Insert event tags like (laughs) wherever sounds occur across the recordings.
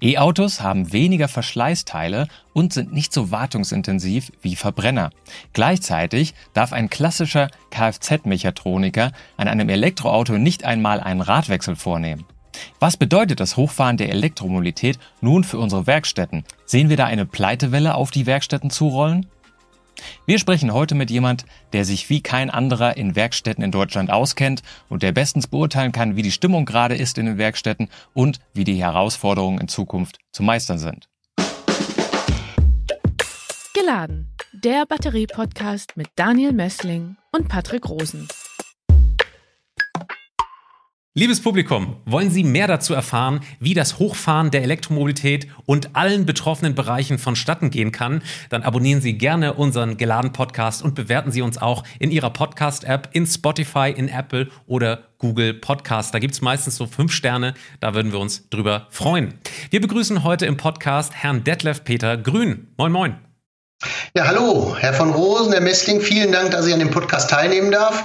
E-Autos haben weniger Verschleißteile und sind nicht so wartungsintensiv wie Verbrenner. Gleichzeitig darf ein klassischer Kfz-Mechatroniker an einem Elektroauto nicht einmal einen Radwechsel vornehmen. Was bedeutet das Hochfahren der Elektromobilität nun für unsere Werkstätten? Sehen wir da eine Pleitewelle auf die Werkstätten zurollen? Wir sprechen heute mit jemand, der sich wie kein anderer in Werkstätten in Deutschland auskennt und der bestens beurteilen kann, wie die Stimmung gerade ist in den Werkstätten und wie die Herausforderungen in Zukunft zu meistern sind. Geladen, der Batterie-Podcast mit Daniel Messling und Patrick Rosen. Liebes Publikum, wollen Sie mehr dazu erfahren, wie das Hochfahren der Elektromobilität und allen betroffenen Bereichen vonstatten gehen kann? Dann abonnieren Sie gerne unseren geladen Podcast und bewerten Sie uns auch in Ihrer Podcast-App, in Spotify, in Apple oder Google Podcast. Da gibt es meistens so fünf Sterne, da würden wir uns drüber freuen. Wir begrüßen heute im Podcast Herrn Detlef Peter Grün. Moin, moin. Ja, hallo, Herr von Rosen, Herr Messling, vielen Dank, dass ich an dem Podcast teilnehmen darf.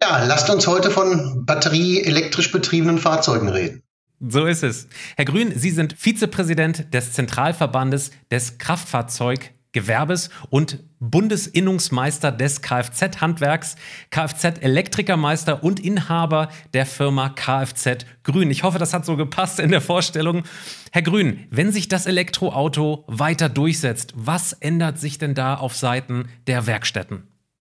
Ja, lasst uns heute von batterieelektrisch betriebenen Fahrzeugen reden. So ist es. Herr Grün, Sie sind Vizepräsident des Zentralverbandes des Kraftfahrzeug Gewerbes und Bundesinnungsmeister des Kfz-Handwerks, Kfz-Elektrikermeister und Inhaber der Firma Kfz Grün. Ich hoffe, das hat so gepasst in der Vorstellung. Herr Grün, wenn sich das Elektroauto weiter durchsetzt, was ändert sich denn da auf Seiten der Werkstätten?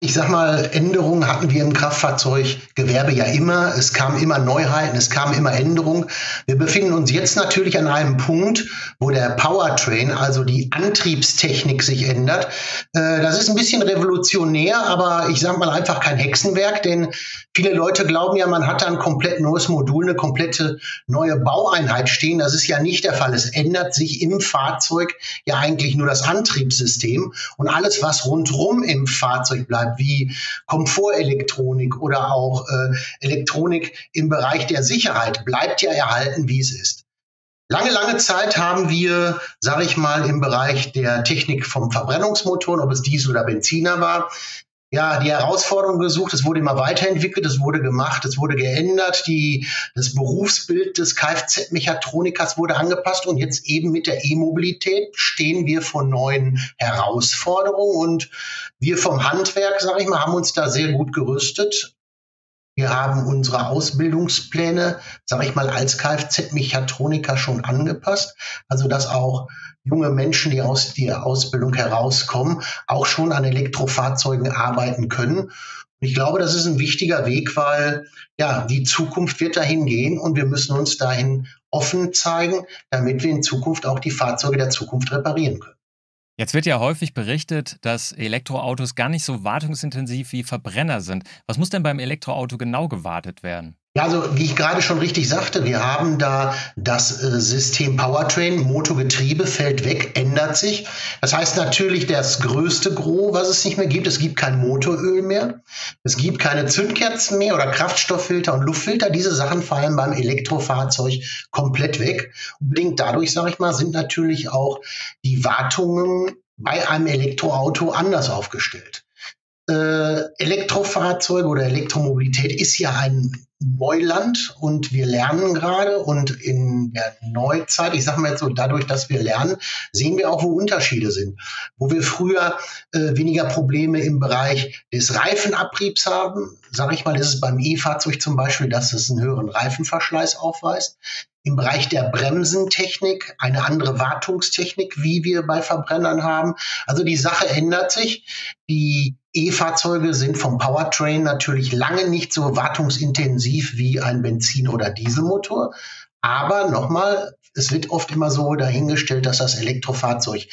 Ich sag mal, Änderungen hatten wir im Kraftfahrzeuggewerbe ja immer. Es kamen immer Neuheiten, es kamen immer Änderungen. Wir befinden uns jetzt natürlich an einem Punkt, wo der Powertrain, also die Antriebstechnik sich ändert. Äh, das ist ein bisschen revolutionär, aber ich sag mal einfach kein Hexenwerk, denn viele Leute glauben ja, man hat da ein komplett neues Modul, eine komplette neue Baueinheit stehen. Das ist ja nicht der Fall. Es ändert sich im Fahrzeug ja eigentlich nur das Antriebssystem und alles, was rundrum im Fahrzeug bleibt wie Komfortelektronik oder auch äh, Elektronik im Bereich der Sicherheit bleibt ja erhalten, wie es ist. Lange, lange Zeit haben wir, sage ich mal, im Bereich der Technik vom Verbrennungsmotor, ob es Diesel oder Benziner war, ja, die Herausforderung gesucht, es wurde immer weiterentwickelt, es wurde gemacht, es wurde geändert, die, das Berufsbild des Kfz-Mechatronikers wurde angepasst und jetzt eben mit der E-Mobilität stehen wir vor neuen Herausforderungen und wir vom Handwerk, sage ich mal, haben uns da sehr gut gerüstet. Wir haben unsere Ausbildungspläne, sage ich mal, als Kfz-Mechatroniker schon angepasst, also dass auch junge Menschen, die aus der Ausbildung herauskommen, auch schon an Elektrofahrzeugen arbeiten können. Und ich glaube, das ist ein wichtiger Weg, weil ja, die Zukunft wird dahin gehen und wir müssen uns dahin offen zeigen, damit wir in Zukunft auch die Fahrzeuge der Zukunft reparieren können. Jetzt wird ja häufig berichtet, dass Elektroautos gar nicht so wartungsintensiv wie Verbrenner sind. Was muss denn beim Elektroauto genau gewartet werden? Ja, also wie ich gerade schon richtig sagte, wir haben da das äh, System Powertrain, Motorgetriebe fällt weg, ändert sich. Das heißt natürlich das größte Gros, was es nicht mehr gibt, es gibt kein Motoröl mehr, es gibt keine Zündkerzen mehr oder Kraftstofffilter und Luftfilter. Diese Sachen fallen beim Elektrofahrzeug komplett weg. Unbedingt dadurch, sage ich mal, sind natürlich auch die Wartungen bei einem Elektroauto anders aufgestellt. Äh, Elektrofahrzeuge oder Elektromobilität ist ja ein Neuland und wir lernen gerade und in der Neuzeit, ich sage mal jetzt so, dadurch, dass wir lernen, sehen wir auch, wo Unterschiede sind. Wo wir früher äh, weniger Probleme im Bereich des Reifenabriebs haben, sage ich mal, ist es beim E-Fahrzeug zum Beispiel, dass es einen höheren Reifenverschleiß aufweist. Im Bereich der Bremsentechnik eine andere Wartungstechnik, wie wir bei Verbrennern haben. Also die Sache ändert sich. Die E-Fahrzeuge sind vom Powertrain natürlich lange nicht so wartungsintensiv wie ein Benzin- oder Dieselmotor. Aber nochmal, es wird oft immer so dahingestellt, dass das Elektrofahrzeug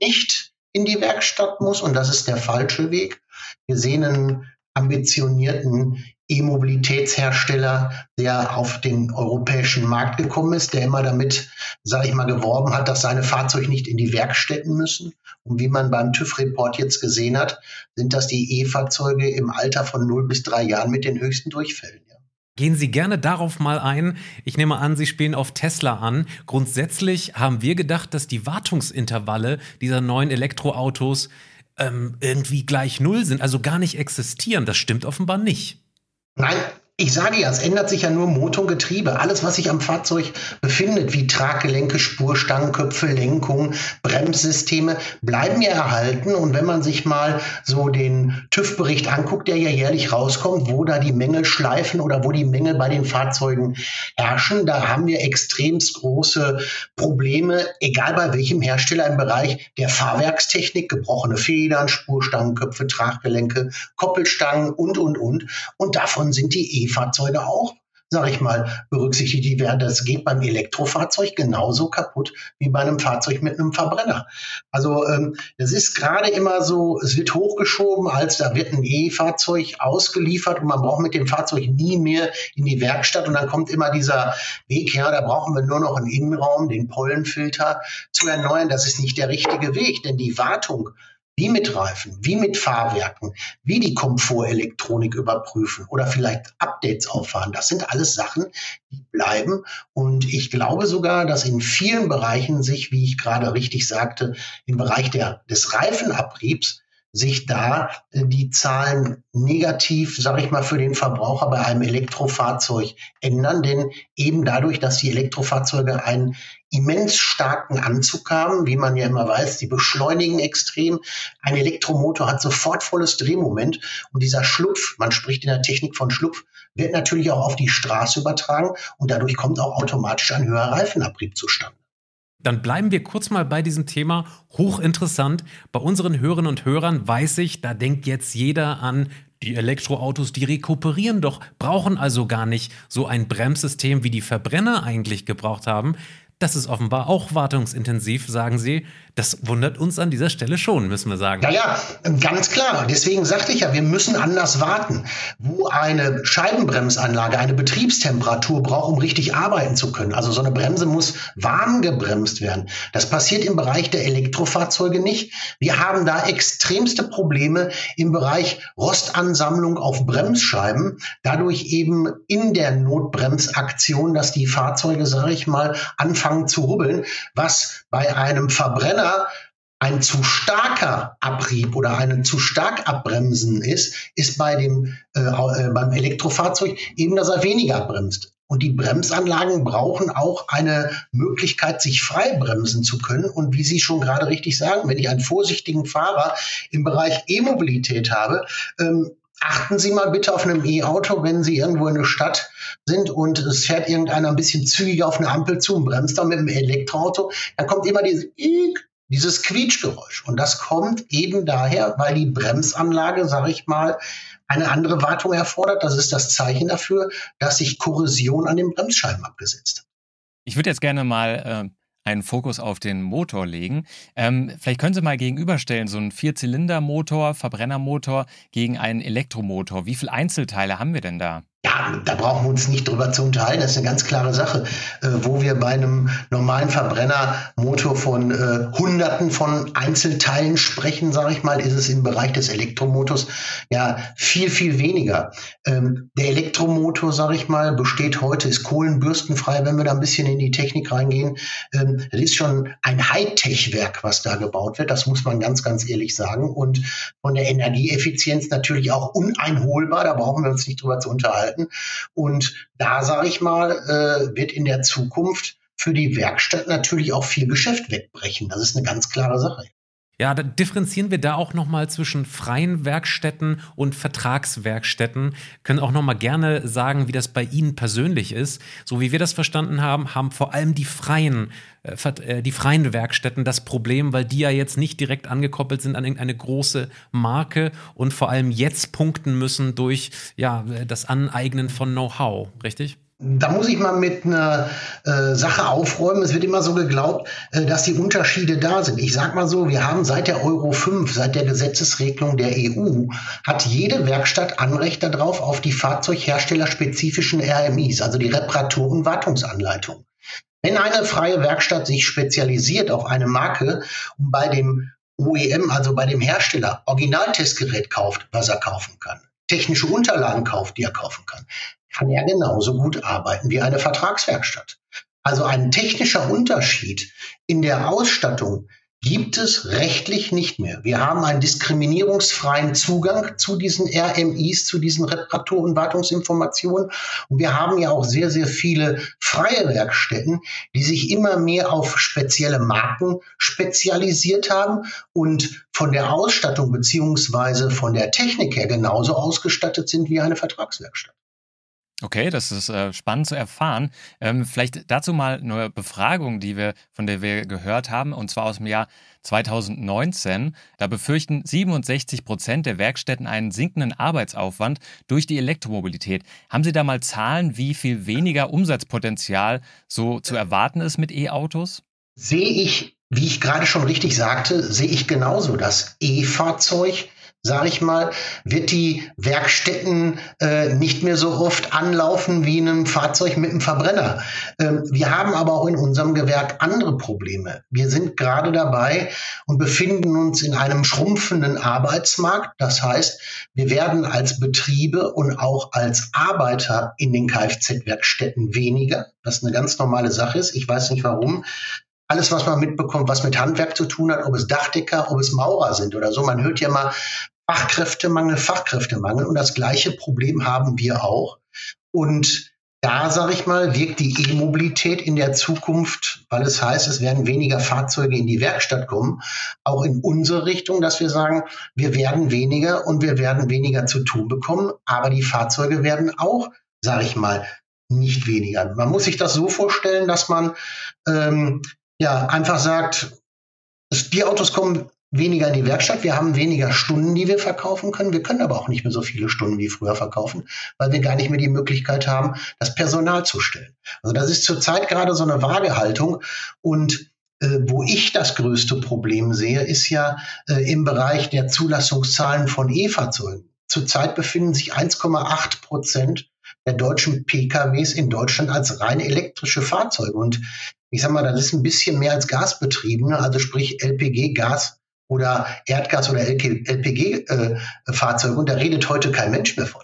nicht in die Werkstatt muss und das ist der falsche Weg. Wir sehen einen ambitionierten E-Mobilitätshersteller, der auf den europäischen Markt gekommen ist, der immer damit, sage ich mal, geworben hat, dass seine Fahrzeuge nicht in die Werkstätten müssen. Und wie man beim TÜV-Report jetzt gesehen hat, sind das die E-Fahrzeuge im Alter von 0 bis 3 Jahren mit den höchsten Durchfällen. Ja. Gehen Sie gerne darauf mal ein. Ich nehme an, Sie spielen auf Tesla an. Grundsätzlich haben wir gedacht, dass die Wartungsintervalle dieser neuen Elektroautos ähm, irgendwie gleich null sind, also gar nicht existieren. Das stimmt offenbar nicht. right? Ich sage ja, es ändert sich ja nur Motor und Getriebe. Alles, was sich am Fahrzeug befindet, wie Traggelenke, Spurstangenköpfe, Lenkung, Bremssysteme, bleiben ja erhalten. Und wenn man sich mal so den TÜV-Bericht anguckt, der ja jährlich rauskommt, wo da die Mängel schleifen oder wo die Mängel bei den Fahrzeugen herrschen, da haben wir extremst große Probleme, egal bei welchem Hersteller im Bereich der Fahrwerkstechnik, gebrochene Federn, Spurstangenköpfe, Traggelenke, Koppelstangen und, und, und. Und davon sind die E E-Fahrzeuge auch, sage ich mal, berücksichtigt. Die werden, das geht beim Elektrofahrzeug genauso kaputt wie bei einem Fahrzeug mit einem Verbrenner. Also ähm, ist gerade immer so, es wird hochgeschoben, als da wird ein E-Fahrzeug ausgeliefert und man braucht mit dem Fahrzeug nie mehr in die Werkstatt und dann kommt immer dieser Weg, ja, da brauchen wir nur noch einen Innenraum, den Pollenfilter zu erneuern. Das ist nicht der richtige Weg, denn die Wartung wie mit Reifen, wie mit Fahrwerken, wie die Komfortelektronik überprüfen oder vielleicht Updates auffahren. Das sind alles Sachen, die bleiben. Und ich glaube sogar, dass in vielen Bereichen sich, wie ich gerade richtig sagte, im Bereich der, des Reifenabriebs sich da äh, die Zahlen negativ, sage ich mal, für den Verbraucher bei einem Elektrofahrzeug ändern. Denn eben dadurch, dass die Elektrofahrzeuge einen immens starken Anzug haben, wie man ja immer weiß, die beschleunigen extrem. Ein Elektromotor hat sofort volles Drehmoment und dieser Schlupf, man spricht in der Technik von Schlupf, wird natürlich auch auf die Straße übertragen und dadurch kommt auch automatisch ein höherer Reifenabrieb zustande. Dann bleiben wir kurz mal bei diesem Thema. Hochinteressant. Bei unseren Hörerinnen und Hörern weiß ich, da denkt jetzt jeder an die Elektroautos, die rekuperieren doch, brauchen also gar nicht so ein Bremssystem, wie die Verbrenner eigentlich gebraucht haben. Das ist offenbar auch wartungsintensiv, sagen Sie. Das wundert uns an dieser Stelle schon, müssen wir sagen. Ja, ja, ganz klar. Deswegen sagte ich ja, wir müssen anders warten. Wo eine Scheibenbremsanlage eine Betriebstemperatur braucht, um richtig arbeiten zu können. Also so eine Bremse muss warm gebremst werden. Das passiert im Bereich der Elektrofahrzeuge nicht. Wir haben da extremste Probleme im Bereich Rostansammlung auf Bremsscheiben. Dadurch eben in der Notbremsaktion, dass die Fahrzeuge, sage ich mal, anfangen zu rubbeln, was bei einem Verbrenner Verbrenner ein zu starker Abrieb oder ein zu stark abbremsen ist, ist bei dem, äh, äh, beim Elektrofahrzeug eben, dass er weniger bremst. Und die Bremsanlagen brauchen auch eine Möglichkeit, sich frei bremsen zu können. Und wie Sie schon gerade richtig sagen, wenn ich einen vorsichtigen Fahrer im Bereich E-Mobilität habe, ähm, achten Sie mal bitte auf einem E-Auto, wenn Sie irgendwo in der Stadt sind und es fährt irgendeiner ein bisschen zügiger auf eine Ampel zu und bremst dann mit dem Elektroauto, dann kommt immer dieses dieses Quietschgeräusch. Und das kommt eben daher, weil die Bremsanlage, sage ich mal, eine andere Wartung erfordert. Das ist das Zeichen dafür, dass sich Korrosion an den Bremsscheiben abgesetzt hat. Ich würde jetzt gerne mal äh, einen Fokus auf den Motor legen. Ähm, vielleicht können Sie mal gegenüberstellen, so ein Vierzylindermotor, Verbrennermotor gegen einen Elektromotor. Wie viele Einzelteile haben wir denn da? Ja, da brauchen wir uns nicht drüber zu unterhalten. Das ist eine ganz klare Sache. Äh, wo wir bei einem normalen Verbrennermotor von äh, Hunderten von Einzelteilen sprechen, sage ich mal, ist es im Bereich des Elektromotors ja viel, viel weniger. Ähm, der Elektromotor, sage ich mal, besteht heute, ist kohlenbürstenfrei, wenn wir da ein bisschen in die Technik reingehen. Ähm, das ist schon ein Hightech-Werk, was da gebaut wird. Das muss man ganz, ganz ehrlich sagen. Und von der Energieeffizienz natürlich auch uneinholbar. Da brauchen wir uns nicht drüber zu unterhalten gestalten. Und da, sage ich mal, äh, wird in der Zukunft für die Werkstatt natürlich auch viel Geschäft wegbrechen. Das ist eine ganz klare Sache. Ja, da differenzieren wir da auch nochmal zwischen freien Werkstätten und Vertragswerkstätten. Können auch nochmal gerne sagen, wie das bei Ihnen persönlich ist. So wie wir das verstanden haben, haben vor allem die freien, äh, äh, die freien Werkstätten das Problem, weil die ja jetzt nicht direkt angekoppelt sind an irgendeine große Marke und vor allem jetzt punkten müssen durch ja, das Aneignen von Know-how, richtig? Da muss ich mal mit einer äh, Sache aufräumen. Es wird immer so geglaubt, äh, dass die Unterschiede da sind. Ich sag mal so, wir haben seit der Euro 5, seit der Gesetzesregelung der EU, hat jede Werkstatt Anrecht darauf auf die fahrzeugherstellerspezifischen RMIs, also die Reparatur- und Wartungsanleitung. Wenn eine freie Werkstatt sich spezialisiert auf eine Marke und bei dem OEM, also bei dem Hersteller, Originaltestgerät kauft, was er kaufen kann, technische Unterlagen kauft, die er kaufen kann, kann er genauso gut arbeiten wie eine Vertragswerkstatt. Also ein technischer Unterschied in der Ausstattung gibt es rechtlich nicht mehr. Wir haben einen diskriminierungsfreien Zugang zu diesen RMIs, zu diesen Reparatur- und Wartungsinformationen. Und wir haben ja auch sehr, sehr viele freie Werkstätten, die sich immer mehr auf spezielle Marken spezialisiert haben und von der Ausstattung beziehungsweise von der Technik her genauso ausgestattet sind wie eine Vertragswerkstatt. Okay, das ist äh, spannend zu erfahren. Ähm, vielleicht dazu mal eine Befragung, die wir, von der wir gehört haben, und zwar aus dem Jahr 2019. Da befürchten 67 Prozent der Werkstätten einen sinkenden Arbeitsaufwand durch die Elektromobilität. Haben Sie da mal Zahlen, wie viel weniger Umsatzpotenzial so zu erwarten ist mit E-Autos? Sehe ich, wie ich gerade schon richtig sagte, sehe ich genauso. Das E-Fahrzeug sage ich mal, wird die Werkstätten äh, nicht mehr so oft anlaufen wie in einem Fahrzeug mit einem Verbrenner. Ähm, wir haben aber auch in unserem Gewerk andere Probleme. Wir sind gerade dabei und befinden uns in einem schrumpfenden Arbeitsmarkt. Das heißt, wir werden als Betriebe und auch als Arbeiter in den Kfz-Werkstätten weniger, was eine ganz normale Sache ist. Ich weiß nicht warum alles, was man mitbekommt, was mit Handwerk zu tun hat, ob es Dachdecker, ob es Maurer sind oder so. Man hört ja mal Fachkräftemangel, Fachkräftemangel und das gleiche Problem haben wir auch. Und da, sage ich mal, wirkt die E-Mobilität in der Zukunft, weil es heißt, es werden weniger Fahrzeuge in die Werkstatt kommen, auch in unsere Richtung, dass wir sagen, wir werden weniger und wir werden weniger zu tun bekommen, aber die Fahrzeuge werden auch, sage ich mal, nicht weniger. Man muss sich das so vorstellen, dass man ähm, ja, einfach sagt, die Autos kommen weniger in die Werkstatt, wir haben weniger Stunden, die wir verkaufen können. Wir können aber auch nicht mehr so viele Stunden wie früher verkaufen, weil wir gar nicht mehr die Möglichkeit haben, das Personal zu stellen. Also das ist zurzeit gerade so eine Waagehaltung und äh, wo ich das größte Problem sehe, ist ja äh, im Bereich der Zulassungszahlen von E-Fahrzeugen. Zurzeit befinden sich 1,8 Prozent der deutschen PKWs in Deutschland als rein elektrische Fahrzeuge. Und ich sag mal, das ist ein bisschen mehr als Gasbetriebene, also sprich LPG, Gas oder Erdgas oder LPG-Fahrzeuge. Äh, und da redet heute kein Mensch mehr von.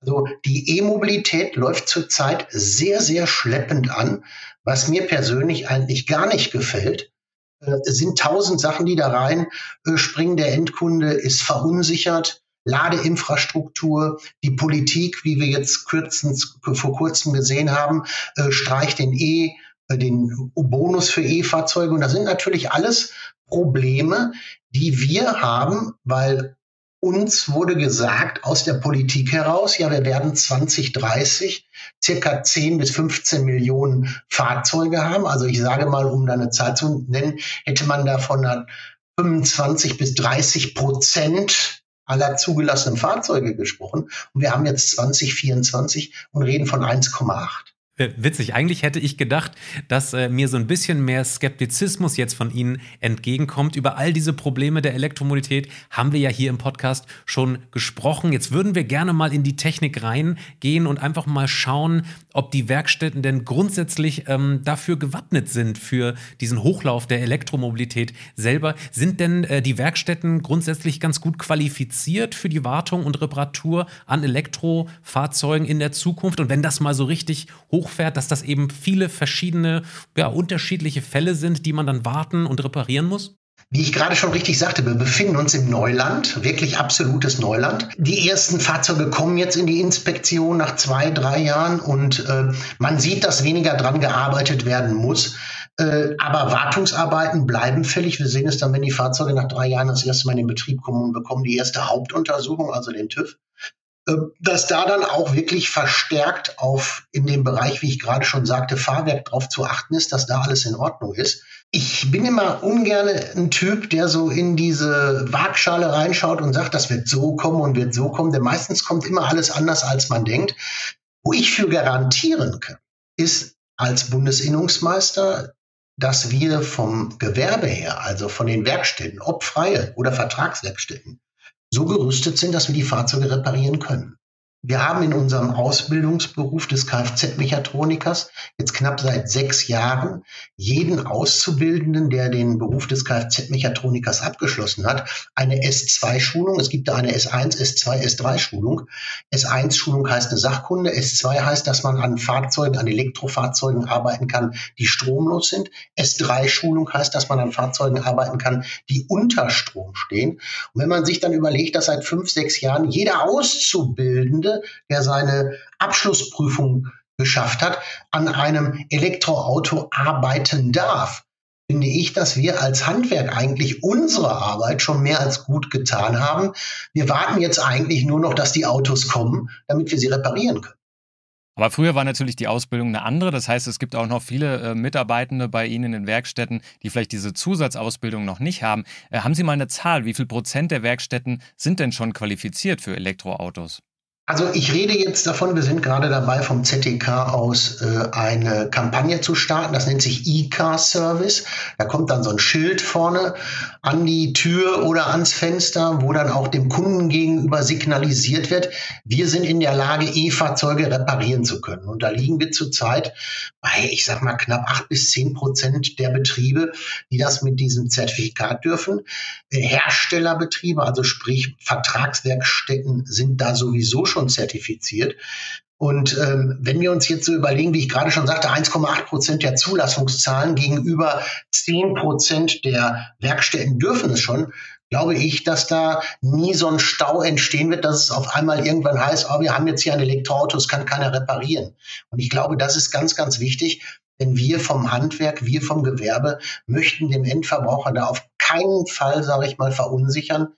Also die E-Mobilität läuft zurzeit sehr, sehr schleppend an. Was mir persönlich eigentlich gar nicht gefällt, äh, sind tausend Sachen, die da rein äh, springen. Der Endkunde ist verunsichert. Ladeinfrastruktur, die Politik, wie wir jetzt kürzens, vor kurzem gesehen haben, streicht den E, den Bonus für E-Fahrzeuge. Und das sind natürlich alles Probleme, die wir haben, weil uns wurde gesagt aus der Politik heraus, ja, wir werden 2030 circa 10 bis 15 Millionen Fahrzeuge haben. Also ich sage mal, um da eine Zahl zu nennen, hätte man da von 25 bis 30 Prozent aller zugelassenen Fahrzeuge gesprochen. Und wir haben jetzt 2024 und reden von 1,8. Äh, witzig, eigentlich hätte ich gedacht, dass äh, mir so ein bisschen mehr Skeptizismus jetzt von Ihnen entgegenkommt. Über all diese Probleme der Elektromobilität haben wir ja hier im Podcast schon gesprochen. Jetzt würden wir gerne mal in die Technik reingehen und einfach mal schauen, ob die Werkstätten denn grundsätzlich ähm, dafür gewappnet sind, für diesen Hochlauf der Elektromobilität selber. Sind denn äh, die Werkstätten grundsätzlich ganz gut qualifiziert für die Wartung und Reparatur an Elektrofahrzeugen in der Zukunft? Und wenn das mal so richtig hoch hochfährt, dass das eben viele verschiedene, ja, unterschiedliche Fälle sind, die man dann warten und reparieren muss? Wie ich gerade schon richtig sagte, wir befinden uns im Neuland, wirklich absolutes Neuland. Die ersten Fahrzeuge kommen jetzt in die Inspektion nach zwei, drei Jahren und äh, man sieht, dass weniger dran gearbeitet werden muss. Äh, aber Wartungsarbeiten bleiben fällig. Wir sehen es dann, wenn die Fahrzeuge nach drei Jahren das erste Mal in den Betrieb kommen und bekommen die erste Hauptuntersuchung, also den TÜV. Ähm, dass da dann auch wirklich verstärkt auf in dem Bereich, wie ich gerade schon sagte, Fahrwerk drauf zu achten ist, dass da alles in Ordnung ist. Ich bin immer ungern ein Typ, der so in diese Waagschale reinschaut und sagt, das wird so kommen und wird so kommen, denn meistens kommt immer alles anders, als man denkt. Wo ich für garantieren kann, ist als Bundesinnungsmeister, dass wir vom Gewerbe her, also von den Werkstätten, ob freie oder Vertragswerkstätten, so gerüstet sind, dass wir die Fahrzeuge reparieren können. Wir haben in unserem Ausbildungsberuf des Kfz-Mechatronikers jetzt knapp seit sechs Jahren jeden Auszubildenden, der den Beruf des Kfz-Mechatronikers abgeschlossen hat, eine S2-Schulung. Es gibt da eine S1, S2, S3-Schulung. S1-Schulung heißt eine Sachkunde. S2 heißt, dass man an Fahrzeugen, an Elektrofahrzeugen arbeiten kann, die stromlos sind. S3-Schulung heißt, dass man an Fahrzeugen arbeiten kann, die unter Strom stehen. Und wenn man sich dann überlegt, dass seit fünf, sechs Jahren jeder Auszubildende der seine Abschlussprüfung geschafft hat, an einem Elektroauto arbeiten darf, finde ich, dass wir als Handwerk eigentlich unsere Arbeit schon mehr als gut getan haben. Wir warten jetzt eigentlich nur noch, dass die Autos kommen, damit wir sie reparieren können. Aber früher war natürlich die Ausbildung eine andere. Das heißt, es gibt auch noch viele äh, Mitarbeitende bei Ihnen in Werkstätten, die vielleicht diese Zusatzausbildung noch nicht haben. Äh, haben Sie mal eine Zahl? Wie viel Prozent der Werkstätten sind denn schon qualifiziert für Elektroautos? Also ich rede jetzt davon, wir sind gerade dabei, vom ZTK aus äh, eine Kampagne zu starten. Das nennt sich E-Car-Service. Da kommt dann so ein Schild vorne an die Tür oder ans Fenster, wo dann auch dem Kunden gegenüber signalisiert wird, wir sind in der Lage, E-Fahrzeuge reparieren zu können. Und da liegen wir zurzeit bei, ich sag mal, knapp acht bis zehn Prozent der Betriebe, die das mit diesem Zertifikat dürfen. Herstellerbetriebe, also sprich Vertragswerkstätten, sind da sowieso schon schon zertifiziert. Und ähm, wenn wir uns jetzt so überlegen, wie ich gerade schon sagte, 1,8 Prozent der Zulassungszahlen gegenüber 10 Prozent der Werkstätten dürfen es schon, glaube ich, dass da nie so ein Stau entstehen wird, dass es auf einmal irgendwann heißt, oh, wir haben jetzt hier ein Elektroauto, es kann keiner reparieren. Und ich glaube, das ist ganz, ganz wichtig, denn wir vom Handwerk, wir vom Gewerbe möchten dem Endverbraucher da auf keinen Fall, sage ich mal, verunsichern.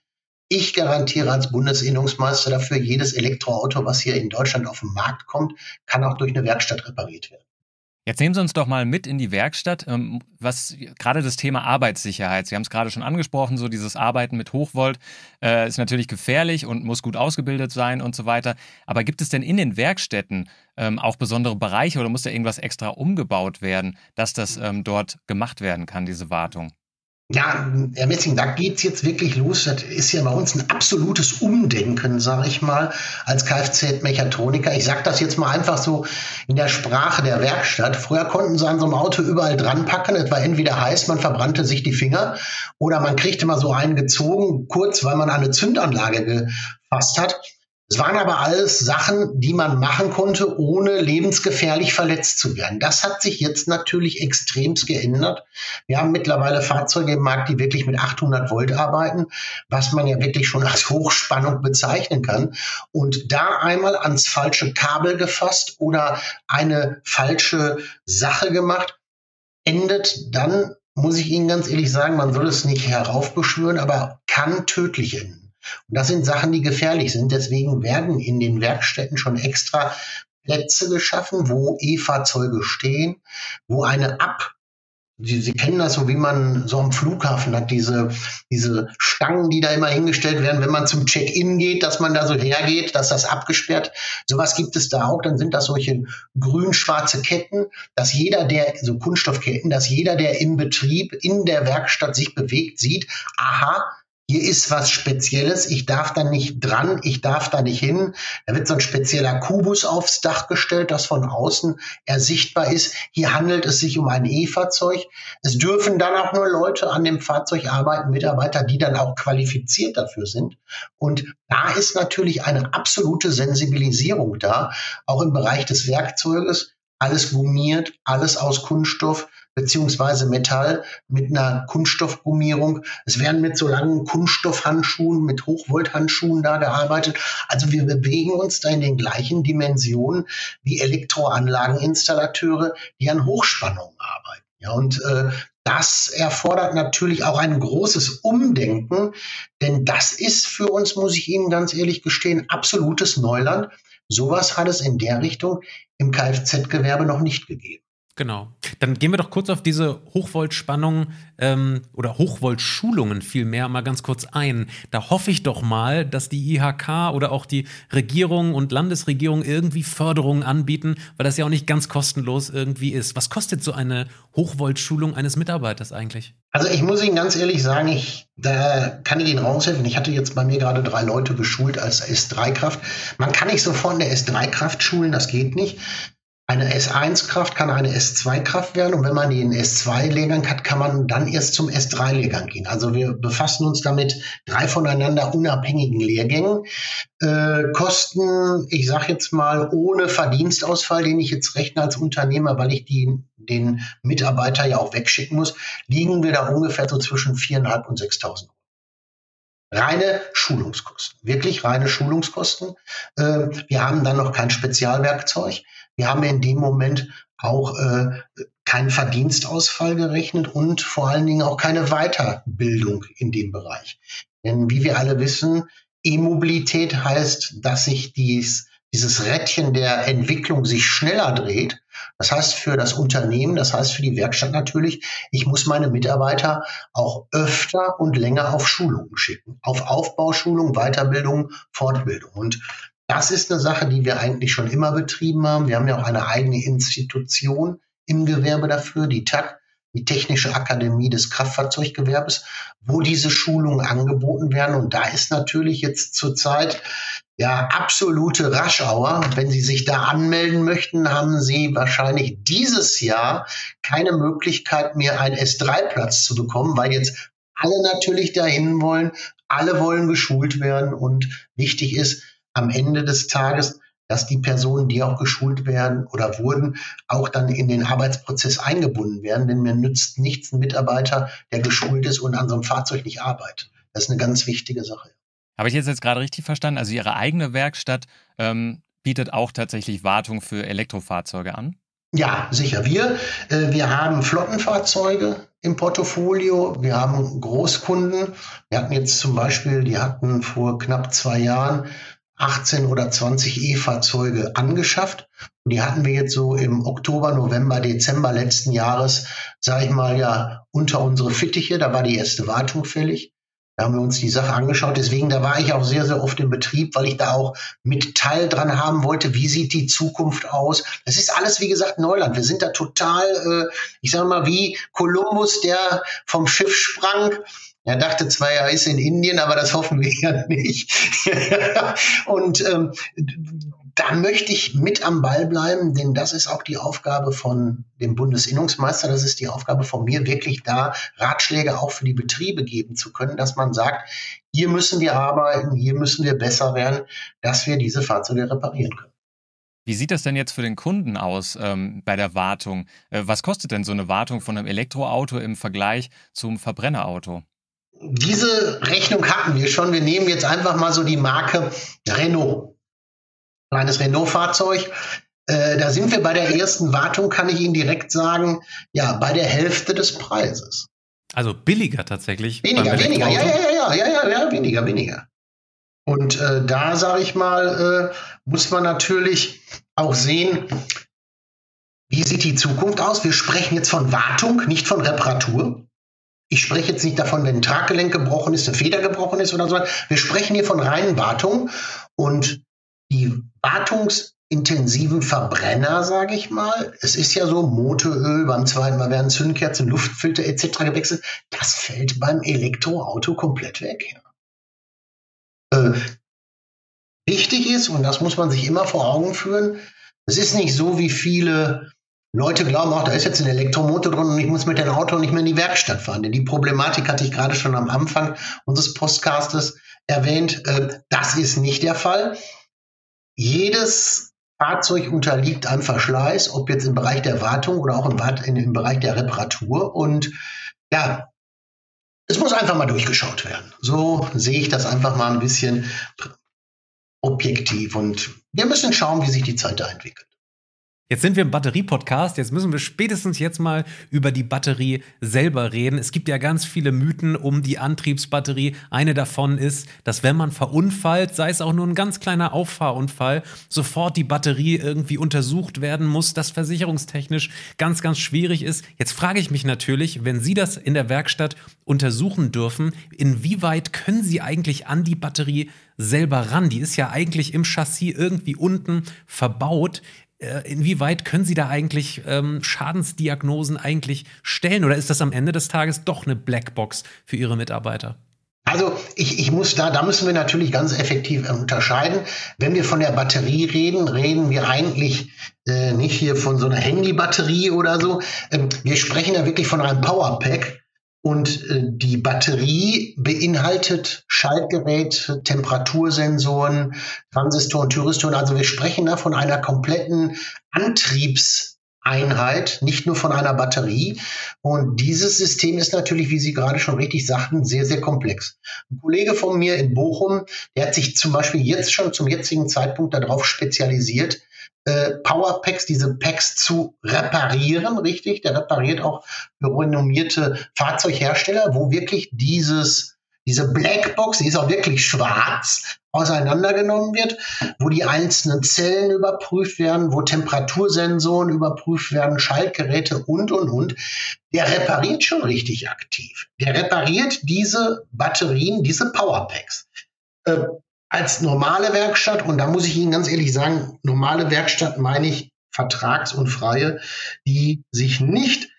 Ich garantiere als Bundesinnungsmeister dafür, jedes Elektroauto, was hier in Deutschland auf den Markt kommt, kann auch durch eine Werkstatt repariert werden. Jetzt nehmen Sie uns doch mal mit in die Werkstatt, ähm, was gerade das Thema Arbeitssicherheit. Sie haben es gerade schon angesprochen, so dieses Arbeiten mit Hochvolt äh, ist natürlich gefährlich und muss gut ausgebildet sein und so weiter. Aber gibt es denn in den Werkstätten ähm, auch besondere Bereiche oder muss da irgendwas extra umgebaut werden, dass das ähm, dort gemacht werden kann, diese Wartung? Ja, Herr Messing, da geht's jetzt wirklich los. Das ist ja bei uns ein absolutes Umdenken, sage ich mal, als Kfz-Mechatroniker. Ich sage das jetzt mal einfach so in der Sprache der Werkstatt. Früher konnten sie an so einem Auto überall dran packen. Es war entweder heiß, man verbrannte sich die Finger, oder man kriegte mal so einen gezogen, kurz, weil man eine Zündanlage gefasst hat. Es waren aber alles Sachen, die man machen konnte, ohne lebensgefährlich verletzt zu werden. Das hat sich jetzt natürlich extremst geändert. Wir haben mittlerweile Fahrzeuge im Markt, die wirklich mit 800 Volt arbeiten, was man ja wirklich schon als Hochspannung bezeichnen kann. Und da einmal ans falsche Kabel gefasst oder eine falsche Sache gemacht, endet dann, muss ich Ihnen ganz ehrlich sagen, man soll es nicht heraufbeschwören, aber kann tödlich enden. Und das sind Sachen, die gefährlich sind. Deswegen werden in den Werkstätten schon extra Plätze geschaffen, wo E-Fahrzeuge stehen, wo eine Ab Sie, Sie kennen das so, wie man so am Flughafen hat, diese, diese Stangen, die da immer hingestellt werden, wenn man zum Check-in geht, dass man da so hergeht, dass das abgesperrt. Sowas gibt es da auch. Dann sind das solche grün-schwarze Ketten, dass jeder, der, so Kunststoffketten, dass jeder, der im Betrieb, in der Werkstatt sich bewegt, sieht, aha, hier ist was Spezielles, ich darf da nicht dran, ich darf da nicht hin. Da wird so ein spezieller Kubus aufs Dach gestellt, das von außen ersichtbar ist. Hier handelt es sich um ein E-Fahrzeug. Es dürfen dann auch nur Leute an dem Fahrzeug arbeiten, Mitarbeiter, die dann auch qualifiziert dafür sind. Und da ist natürlich eine absolute Sensibilisierung da, auch im Bereich des Werkzeuges. Alles gummiert, alles aus Kunststoff beziehungsweise Metall mit einer Kunststoffgummierung. Es werden mit so langen Kunststoffhandschuhen, mit Hochvolthandschuhen da gearbeitet. Also wir bewegen uns da in den gleichen Dimensionen wie Elektroanlageninstallateure, die an Hochspannung arbeiten. Ja, und äh, das erfordert natürlich auch ein großes Umdenken, denn das ist für uns, muss ich Ihnen ganz ehrlich gestehen, absolutes Neuland. Sowas hat es in der Richtung im Kfz-Gewerbe noch nicht gegeben. Genau. Dann gehen wir doch kurz auf diese Hochvoltspannung ähm, oder Hochvoltschulungen vielmehr mal ganz kurz ein. Da hoffe ich doch mal, dass die IHK oder auch die Regierung und Landesregierung irgendwie Förderungen anbieten, weil das ja auch nicht ganz kostenlos irgendwie ist. Was kostet so eine Hochvoltschulung eines Mitarbeiters eigentlich? Also ich muss Ihnen ganz ehrlich sagen, ich, da kann ich Ihnen raushelfen. Ich hatte jetzt bei mir gerade drei Leute geschult als S3-Kraft. Man kann nicht sofort eine S3-Kraft schulen, das geht nicht. Eine S1-Kraft kann eine S2-Kraft werden und wenn man den S2-Lehrgang hat, kann man dann erst zum S3-Lehrgang gehen. Also wir befassen uns damit drei voneinander unabhängigen Lehrgängen. Äh, kosten, ich sage jetzt mal, ohne Verdienstausfall, den ich jetzt rechne als Unternehmer, weil ich die, den Mitarbeiter ja auch wegschicken muss, liegen wir da ungefähr so zwischen 4.500 und 6.000 Euro. Reine Schulungskosten, wirklich reine Schulungskosten. Äh, wir haben dann noch kein Spezialwerkzeug. Wir haben in dem Moment auch äh, keinen Verdienstausfall gerechnet und vor allen Dingen auch keine Weiterbildung in dem Bereich. Denn wie wir alle wissen, E-Mobilität heißt, dass sich dies, dieses Rädchen der Entwicklung sich schneller dreht. Das heißt für das Unternehmen, das heißt für die Werkstatt natürlich, ich muss meine Mitarbeiter auch öfter und länger auf Schulungen schicken. Auf Aufbauschulung, Weiterbildung, Fortbildung. Und das ist eine Sache, die wir eigentlich schon immer betrieben haben. Wir haben ja auch eine eigene Institution im Gewerbe dafür, die TAC, die Technische Akademie des Kraftfahrzeuggewerbes, wo diese Schulungen angeboten werden. Und da ist natürlich jetzt zurzeit ja absolute Raschauer. Wenn Sie sich da anmelden möchten, haben Sie wahrscheinlich dieses Jahr keine Möglichkeit mehr, einen S3-Platz zu bekommen, weil jetzt alle natürlich dahin wollen, alle wollen geschult werden und wichtig ist am Ende des Tages, dass die Personen, die auch geschult werden oder wurden, auch dann in den Arbeitsprozess eingebunden werden. Denn mir nützt nichts ein Mitarbeiter, der geschult ist und an so einem Fahrzeug nicht arbeitet. Das ist eine ganz wichtige Sache. Habe ich jetzt, jetzt gerade richtig verstanden? Also Ihre eigene Werkstatt ähm, bietet auch tatsächlich Wartung für Elektrofahrzeuge an? Ja, sicher. Wir, äh, wir haben Flottenfahrzeuge im Portfolio. Wir haben Großkunden. Wir hatten jetzt zum Beispiel, die hatten vor knapp zwei Jahren 18 oder 20 E-Fahrzeuge angeschafft. Und die hatten wir jetzt so im Oktober, November, Dezember letzten Jahres, sage ich mal, ja, unter unsere Fittiche. Da war die erste Wartung fällig. Da haben wir uns die Sache angeschaut. Deswegen, da war ich auch sehr, sehr oft im Betrieb, weil ich da auch mit Teil dran haben wollte. Wie sieht die Zukunft aus? Das ist alles, wie gesagt, Neuland. Wir sind da total, äh, ich sage mal, wie Kolumbus, der vom Schiff sprang er dachte zwar, er ist in Indien, aber das hoffen wir ja nicht. (laughs) und ähm, da möchte ich mit am Ball bleiben, denn das ist auch die Aufgabe von dem Bundesinnungsmeister, das ist die Aufgabe von mir, wirklich da Ratschläge auch für die Betriebe geben zu können, dass man sagt, hier müssen wir arbeiten, hier müssen wir besser werden, dass wir diese Fahrzeuge reparieren können. Wie sieht das denn jetzt für den Kunden aus ähm, bei der Wartung? Äh, was kostet denn so eine Wartung von einem Elektroauto im Vergleich zum Verbrennerauto? Diese Rechnung hatten wir schon. Wir nehmen jetzt einfach mal so die Marke Renault. Kleines Renault-Fahrzeug. Äh, da sind wir bei der ersten Wartung, kann ich Ihnen direkt sagen, ja, bei der Hälfte des Preises. Also billiger tatsächlich. Weniger, weniger, ja, ja, ja, ja, ja, ja, weniger, weniger. Und äh, da, sage ich mal, äh, muss man natürlich auch sehen, wie sieht die Zukunft aus? Wir sprechen jetzt von Wartung, nicht von Reparatur. Ich spreche jetzt nicht davon, wenn ein Traggelenk gebrochen ist, eine Feder gebrochen ist oder so. Wir sprechen hier von reinen Wartungen und die wartungsintensiven Verbrenner, sage ich mal, es ist ja so, Motoröl, beim zweiten Mal werden Zündkerzen, Luftfilter etc. gewechselt, das fällt beim Elektroauto komplett weg. Äh, wichtig ist, und das muss man sich immer vor Augen führen, es ist nicht so, wie viele Leute glauben auch, da ist jetzt ein Elektromotor drin und ich muss mit dem Auto nicht mehr in die Werkstatt fahren. Denn die Problematik hatte ich gerade schon am Anfang unseres Postcastes erwähnt. Äh, das ist nicht der Fall. Jedes Fahrzeug unterliegt einem Verschleiß, ob jetzt im Bereich der Wartung oder auch im, im Bereich der Reparatur. Und ja, es muss einfach mal durchgeschaut werden. So sehe ich das einfach mal ein bisschen objektiv. Und wir müssen schauen, wie sich die Zeit da entwickelt. Jetzt sind wir im Batterie-Podcast. Jetzt müssen wir spätestens jetzt mal über die Batterie selber reden. Es gibt ja ganz viele Mythen um die Antriebsbatterie. Eine davon ist, dass wenn man verunfallt, sei es auch nur ein ganz kleiner Auffahrunfall, sofort die Batterie irgendwie untersucht werden muss, das versicherungstechnisch ganz, ganz schwierig ist. Jetzt frage ich mich natürlich, wenn Sie das in der Werkstatt untersuchen dürfen, inwieweit können Sie eigentlich an die Batterie selber ran? Die ist ja eigentlich im Chassis irgendwie unten verbaut. Äh, inwieweit können Sie da eigentlich ähm, Schadensdiagnosen eigentlich stellen? Oder ist das am Ende des Tages doch eine Blackbox für Ihre Mitarbeiter? Also ich, ich muss da, da müssen wir natürlich ganz effektiv unterscheiden. Wenn wir von der Batterie reden, reden wir eigentlich äh, nicht hier von so einer Handy-Batterie oder so. Ähm, wir sprechen ja wirklich von einem Powerpack. Und äh, die Batterie beinhaltet Schaltgerät, Temperatursensoren, Transistoren, Thyristoren. Also wir sprechen da von einer kompletten Antriebs- Einheit, nicht nur von einer Batterie. Und dieses System ist natürlich, wie Sie gerade schon richtig sagten, sehr, sehr komplex. Ein Kollege von mir in Bochum, der hat sich zum Beispiel jetzt schon zum jetzigen Zeitpunkt darauf spezialisiert, äh, Powerpacks, diese Packs zu reparieren, richtig? Der repariert auch renommierte Fahrzeughersteller, wo wirklich dieses diese Blackbox, die ist auch wirklich schwarz, auseinandergenommen wird, wo die einzelnen Zellen überprüft werden, wo Temperatursensoren überprüft werden, Schaltgeräte und, und, und. Der repariert schon richtig aktiv. Der repariert diese Batterien, diese Powerpacks. Äh, als normale Werkstatt, und da muss ich Ihnen ganz ehrlich sagen, normale Werkstatt meine ich vertrags- und freie, die sich nicht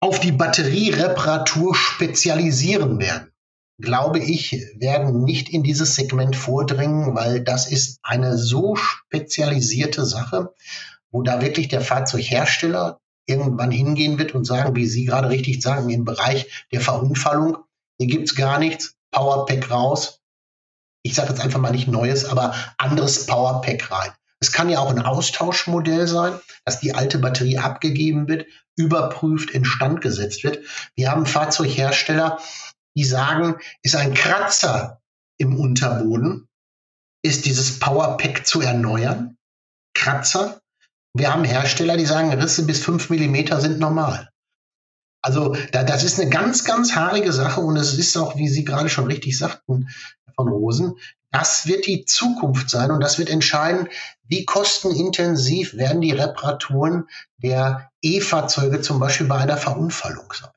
auf die Batteriereparatur spezialisieren werden glaube ich, werden nicht in dieses Segment vordringen, weil das ist eine so spezialisierte Sache, wo da wirklich der Fahrzeughersteller irgendwann hingehen wird und sagen, wie Sie gerade richtig sagen, im Bereich der Verunfallung, hier gibt's gar nichts, Powerpack raus. Ich sage jetzt einfach mal nicht neues, aber anderes Powerpack rein. Es kann ja auch ein Austauschmodell sein, dass die alte Batterie abgegeben wird, überprüft, instand gesetzt wird. Wir haben Fahrzeughersteller, die sagen, ist ein Kratzer im Unterboden, ist dieses Powerpack zu erneuern. Kratzer. Wir haben Hersteller, die sagen, Risse bis fünf Millimeter sind normal. Also da, das ist eine ganz, ganz haarige Sache und es ist auch, wie Sie gerade schon richtig sagten, von Rosen, das wird die Zukunft sein und das wird entscheiden, wie kostenintensiv werden die Reparaturen der E-Fahrzeuge zum Beispiel bei einer Verunfallung sein.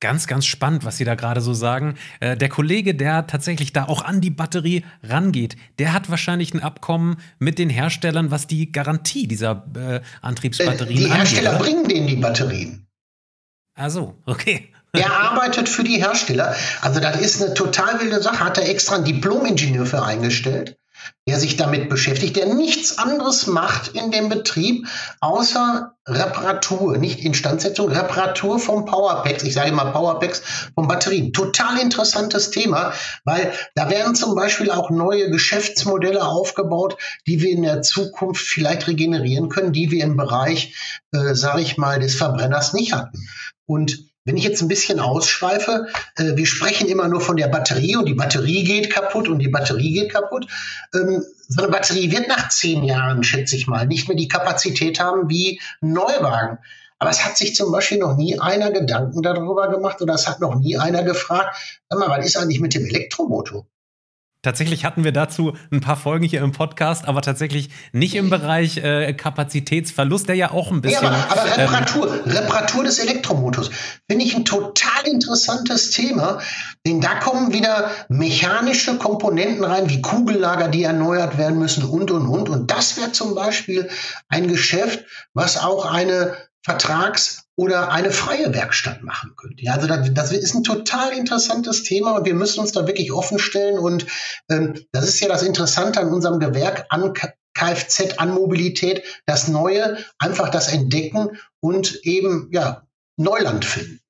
Ganz, ganz spannend, was Sie da gerade so sagen. Äh, der Kollege, der tatsächlich da auch an die Batterie rangeht, der hat wahrscheinlich ein Abkommen mit den Herstellern, was die Garantie dieser äh, Antriebsbatterien angeht. Die Hersteller angeht, bringen denen die Batterien. Ah so, okay. Er arbeitet für die Hersteller. Also das ist eine total wilde Sache. Hat er extra einen Diplom-Ingenieur für eingestellt der sich damit beschäftigt, der nichts anderes macht in dem Betrieb, außer Reparatur, nicht Instandsetzung, Reparatur vom Powerpacks. Ich sage immer Powerpacks von Batterien. Total interessantes Thema, weil da werden zum Beispiel auch neue Geschäftsmodelle aufgebaut, die wir in der Zukunft vielleicht regenerieren können, die wir im Bereich, äh, sage ich mal, des Verbrenners nicht hatten. Und wenn ich jetzt ein bisschen ausschweife, äh, wir sprechen immer nur von der Batterie und die Batterie geht kaputt und die Batterie geht kaputt. Ähm, so eine Batterie wird nach zehn Jahren, schätze ich mal, nicht mehr die Kapazität haben wie ein Neuwagen. Aber es hat sich zum Beispiel noch nie einer Gedanken darüber gemacht oder es hat noch nie einer gefragt, sag mal, was ist eigentlich mit dem Elektromotor? Tatsächlich hatten wir dazu ein paar Folgen hier im Podcast, aber tatsächlich nicht im Bereich äh, Kapazitätsverlust, der ja auch ein bisschen. Ja, aber, aber Reparatur, ähm, Reparatur des Elektromotors finde ich ein total interessantes Thema, denn da kommen wieder mechanische Komponenten rein, wie Kugellager, die erneuert werden müssen und und und. Und das wäre zum Beispiel ein Geschäft, was auch eine Vertrags- oder eine freie Werkstatt machen könnte. Ja, also das, das, ist ein total interessantes Thema und wir müssen uns da wirklich offen stellen. Und ähm, das ist ja das Interessante an unserem Gewerk, an Kfz, an Mobilität, das Neue, einfach das Entdecken und eben ja Neuland finden.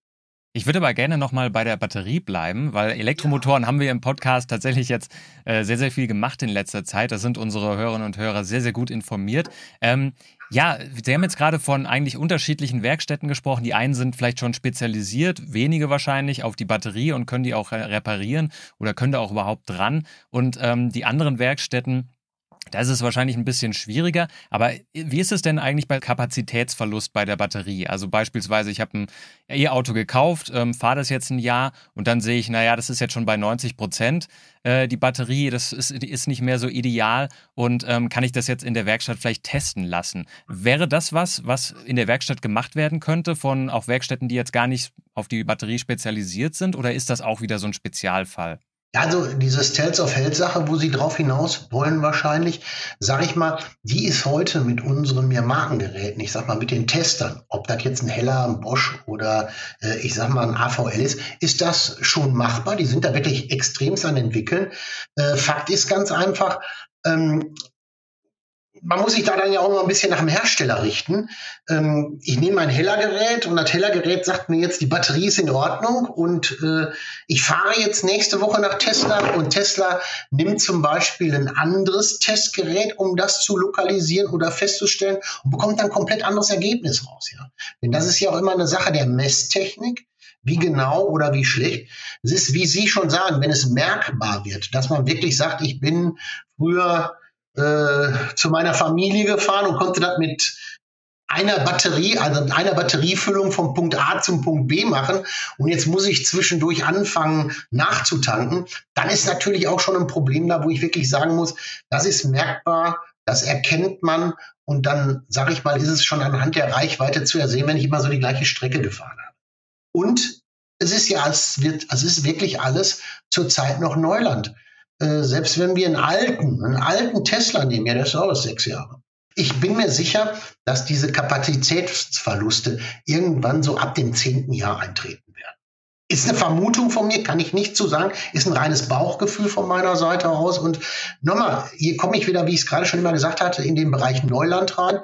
Ich würde aber gerne nochmal bei der Batterie bleiben, weil Elektromotoren haben wir im Podcast tatsächlich jetzt äh, sehr, sehr viel gemacht in letzter Zeit. Da sind unsere Hörerinnen und Hörer sehr, sehr gut informiert. Ähm, ja, Sie haben jetzt gerade von eigentlich unterschiedlichen Werkstätten gesprochen. Die einen sind vielleicht schon spezialisiert, wenige wahrscheinlich, auf die Batterie und können die auch reparieren oder können da auch überhaupt dran. Und ähm, die anderen Werkstätten, da ist es wahrscheinlich ein bisschen schwieriger. Aber wie ist es denn eigentlich bei Kapazitätsverlust bei der Batterie? Also beispielsweise, ich habe ein E-Auto gekauft, ähm, fahre das jetzt ein Jahr und dann sehe ich, naja, das ist jetzt schon bei 90 Prozent äh, die Batterie, das ist, ist nicht mehr so ideal und ähm, kann ich das jetzt in der Werkstatt vielleicht testen lassen? Wäre das was, was in der Werkstatt gemacht werden könnte von auch Werkstätten, die jetzt gar nicht auf die Batterie spezialisiert sind oder ist das auch wieder so ein Spezialfall? Ja, also diese Tales of Health Sache, wo Sie drauf hinaus wollen wahrscheinlich, sage ich mal, die ist heute mit unseren mehr Markengeräten, ich sag mal mit den Testern, ob das jetzt ein Heller, ein Bosch oder äh, ich sag mal ein AVL ist, ist das schon machbar. Die sind da wirklich extremst an entwickeln. Äh, Fakt ist ganz einfach, ähm, man muss sich da dann ja auch mal ein bisschen nach dem Hersteller richten. Ähm, ich nehme ein Hellergerät und das Hellergerät sagt mir jetzt, die Batterie ist in Ordnung und äh, ich fahre jetzt nächste Woche nach Tesla und Tesla nimmt zum Beispiel ein anderes Testgerät, um das zu lokalisieren oder festzustellen und bekommt dann komplett anderes Ergebnis raus. Ja? Denn das ist ja auch immer eine Sache der Messtechnik wie genau oder wie schlecht. Es ist, wie Sie schon sagen, wenn es merkbar wird, dass man wirklich sagt, ich bin früher äh, zu meiner Familie gefahren und konnte das mit einer Batterie, also mit einer Batteriefüllung vom Punkt A zum Punkt B machen und jetzt muss ich zwischendurch anfangen nachzutanken, dann ist natürlich auch schon ein Problem da, wo ich wirklich sagen muss, das ist merkbar, das erkennt man und dann sage ich mal, ist es schon anhand der Reichweite zu ersehen, wenn ich immer so die gleiche Strecke gefahren habe. Und es ist ja, es wird, es ist wirklich alles zurzeit noch Neuland. Äh, selbst wenn wir einen alten, einen alten Tesla nehmen, ja, der ist auch sechs Jahre. Ich bin mir sicher, dass diese Kapazitätsverluste irgendwann so ab dem zehnten Jahr eintreten werden. Ist eine Vermutung von mir, kann ich nicht zu sagen, ist ein reines Bauchgefühl von meiner Seite aus. Und nochmal, hier komme ich wieder, wie ich es gerade schon immer gesagt hatte, in den Bereich Neuland rein.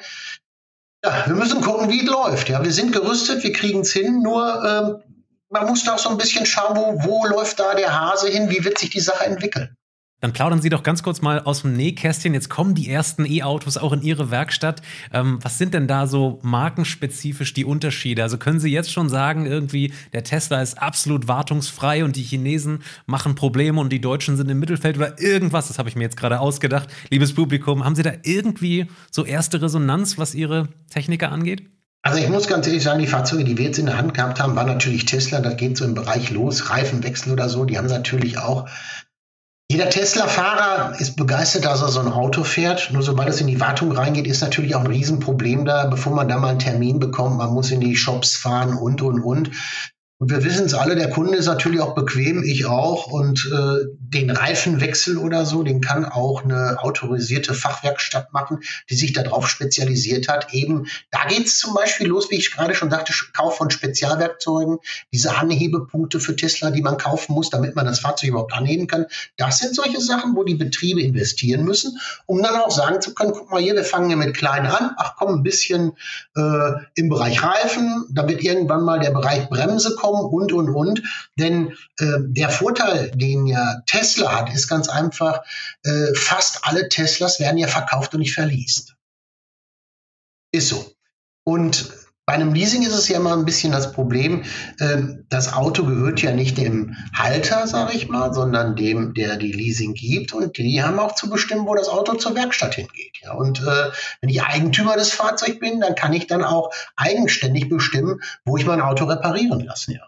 Ja, wir müssen gucken, wie es läuft. Ja, wir sind gerüstet, wir kriegen es hin, nur ähm, man muss doch so ein bisschen schauen, wo, wo läuft da der Hase hin, wie wird sich die Sache entwickeln. Dann plaudern Sie doch ganz kurz mal aus dem Nähkästchen. Jetzt kommen die ersten E-Autos auch in Ihre Werkstatt. Ähm, was sind denn da so markenspezifisch die Unterschiede? Also können Sie jetzt schon sagen, irgendwie, der Tesla ist absolut wartungsfrei und die Chinesen machen Probleme und die Deutschen sind im Mittelfeld oder irgendwas? Das habe ich mir jetzt gerade ausgedacht. Liebes Publikum, haben Sie da irgendwie so erste Resonanz, was Ihre Techniker angeht? Also ich muss ganz ehrlich sagen, die Fahrzeuge, die wir jetzt in der Hand gehabt haben, waren natürlich Tesla. Das geht so im Bereich los, Reifenwechsel oder so. Die haben natürlich auch jeder Tesla-Fahrer ist begeistert, dass er so ein Auto fährt. Nur sobald es in die Wartung reingeht, ist natürlich auch ein Riesenproblem da, bevor man da mal einen Termin bekommt. Man muss in die Shops fahren und, und, und. Und wir wissen es alle, der Kunde ist natürlich auch bequem, ich auch. Und äh, den Reifenwechsel oder so, den kann auch eine autorisierte Fachwerkstatt machen, die sich darauf spezialisiert hat. Eben, da geht es zum Beispiel los, wie ich gerade schon sagte, Kauf von Spezialwerkzeugen, diese Anhebepunkte für Tesla, die man kaufen muss, damit man das Fahrzeug überhaupt anheben kann. Das sind solche Sachen, wo die Betriebe investieren müssen, um dann auch sagen zu können, guck mal hier, wir fangen ja mit klein an, ach komm, ein bisschen äh, im Bereich Reifen, da wird irgendwann mal der Bereich Bremse kommen kommen und, und, und. Denn äh, der Vorteil, den ja Tesla hat, ist ganz einfach, äh, fast alle Teslas werden ja verkauft und nicht verliest. Ist so. Und bei einem Leasing ist es ja immer ein bisschen das Problem, äh, das Auto gehört ja nicht dem Halter, sage ich mal, sondern dem, der die Leasing gibt. Und die haben auch zu bestimmen, wo das Auto zur Werkstatt hingeht. Ja. Und äh, wenn ich Eigentümer des Fahrzeugs bin, dann kann ich dann auch eigenständig bestimmen, wo ich mein Auto reparieren lasse. Ja.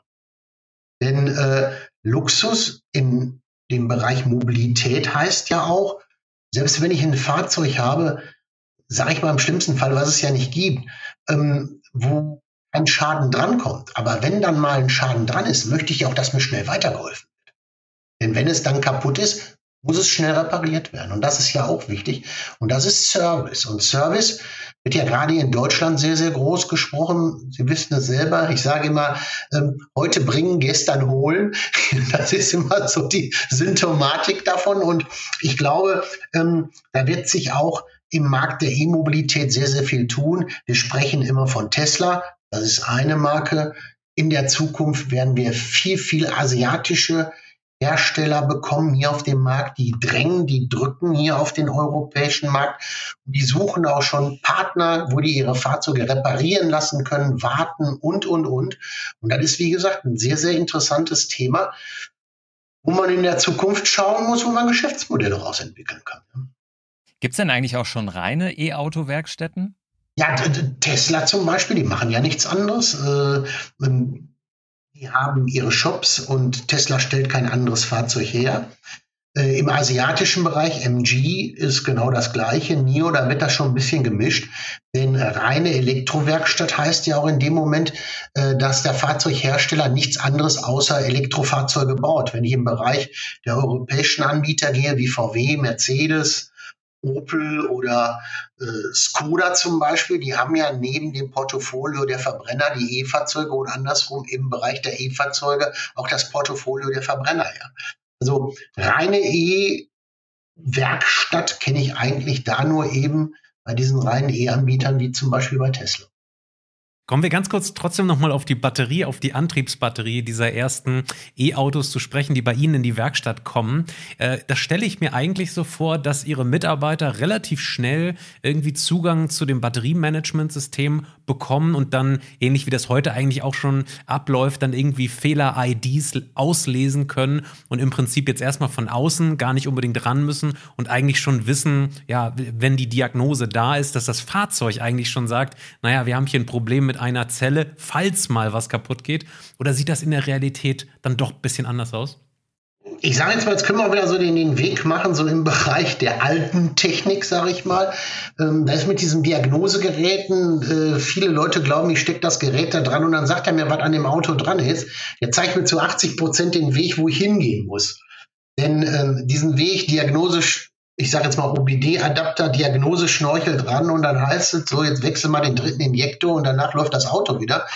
Denn äh, Luxus in dem Bereich Mobilität heißt ja auch, selbst wenn ich ein Fahrzeug habe, sage ich mal im schlimmsten Fall, was es ja nicht gibt, ähm, wo ein Schaden drankommt. Aber wenn dann mal ein Schaden dran ist, möchte ich auch, dass mir schnell weitergeholfen wird. Denn wenn es dann kaputt ist, muss es schnell repariert werden. Und das ist ja auch wichtig. Und das ist Service. Und Service wird ja gerade in Deutschland sehr, sehr groß gesprochen. Sie wissen es selber. Ich sage immer, ähm, heute bringen, gestern holen. (laughs) Das ist immer so die Symptomatik davon. Und ich glaube, ähm, da wird sich auch im Markt der E-Mobilität sehr, sehr viel tun. Wir sprechen immer von Tesla. Das ist eine Marke. In der Zukunft werden wir viel, viel asiatische Hersteller bekommen hier auf dem Markt, die drängen, die drücken hier auf den europäischen Markt. Die suchen auch schon Partner, wo die ihre Fahrzeuge reparieren lassen können, warten und, und, und. Und das ist, wie gesagt, ein sehr, sehr interessantes Thema, wo man in der Zukunft schauen muss, wo man Geschäftsmodelle rausentwickeln kann. Gibt es denn eigentlich auch schon reine E-Auto-Werkstätten? Ja, Tesla zum Beispiel, die machen ja nichts anderes. Äh, die haben ihre Shops und Tesla stellt kein anderes Fahrzeug her. Äh, Im asiatischen Bereich, MG, ist genau das gleiche. NIO, da wird das schon ein bisschen gemischt. Denn reine Elektrowerkstatt heißt ja auch in dem Moment, äh, dass der Fahrzeughersteller nichts anderes außer Elektrofahrzeuge baut. Wenn ich im Bereich der europäischen Anbieter gehe, wie VW, Mercedes, Opel oder äh, Skoda zum Beispiel, die haben ja neben dem Portfolio der Verbrenner die E-Fahrzeuge und andersrum im Bereich der E-Fahrzeuge auch das Portfolio der Verbrenner. Ja. Also reine E-Werkstatt kenne ich eigentlich da nur eben bei diesen reinen E-Anbietern wie zum Beispiel bei Tesla. Kommen wir ganz kurz trotzdem nochmal auf die Batterie, auf die Antriebsbatterie dieser ersten E-Autos zu sprechen, die bei Ihnen in die Werkstatt kommen. Äh, das stelle ich mir eigentlich so vor, dass Ihre Mitarbeiter relativ schnell irgendwie Zugang zu dem Batteriemanagementsystem bekommen und dann, ähnlich wie das heute eigentlich auch schon abläuft, dann irgendwie Fehler-IDs auslesen können und im Prinzip jetzt erstmal von außen gar nicht unbedingt ran müssen und eigentlich schon wissen, ja, wenn die Diagnose da ist, dass das Fahrzeug eigentlich schon sagt, naja, wir haben hier ein Problem mit einer Zelle, falls mal was kaputt geht? Oder sieht das in der Realität dann doch ein bisschen anders aus? Ich sage jetzt mal, jetzt können wir wieder so den, den Weg machen, so im Bereich der alten Technik, sage ich mal. Ähm, da ist mit diesen Diagnosegeräten, äh, viele Leute glauben, ich stecke das Gerät da dran und dann sagt er mir, was an dem Auto dran ist. Der zeigt mir zu 80 Prozent den Weg, wo ich hingehen muss. Denn ähm, diesen Weg, Diagnose, ich sage jetzt mal OBD-Adapter, Diagnose-Schnorchel dran und dann heißt es so, jetzt wechsel mal den dritten Injektor und danach läuft das Auto wieder.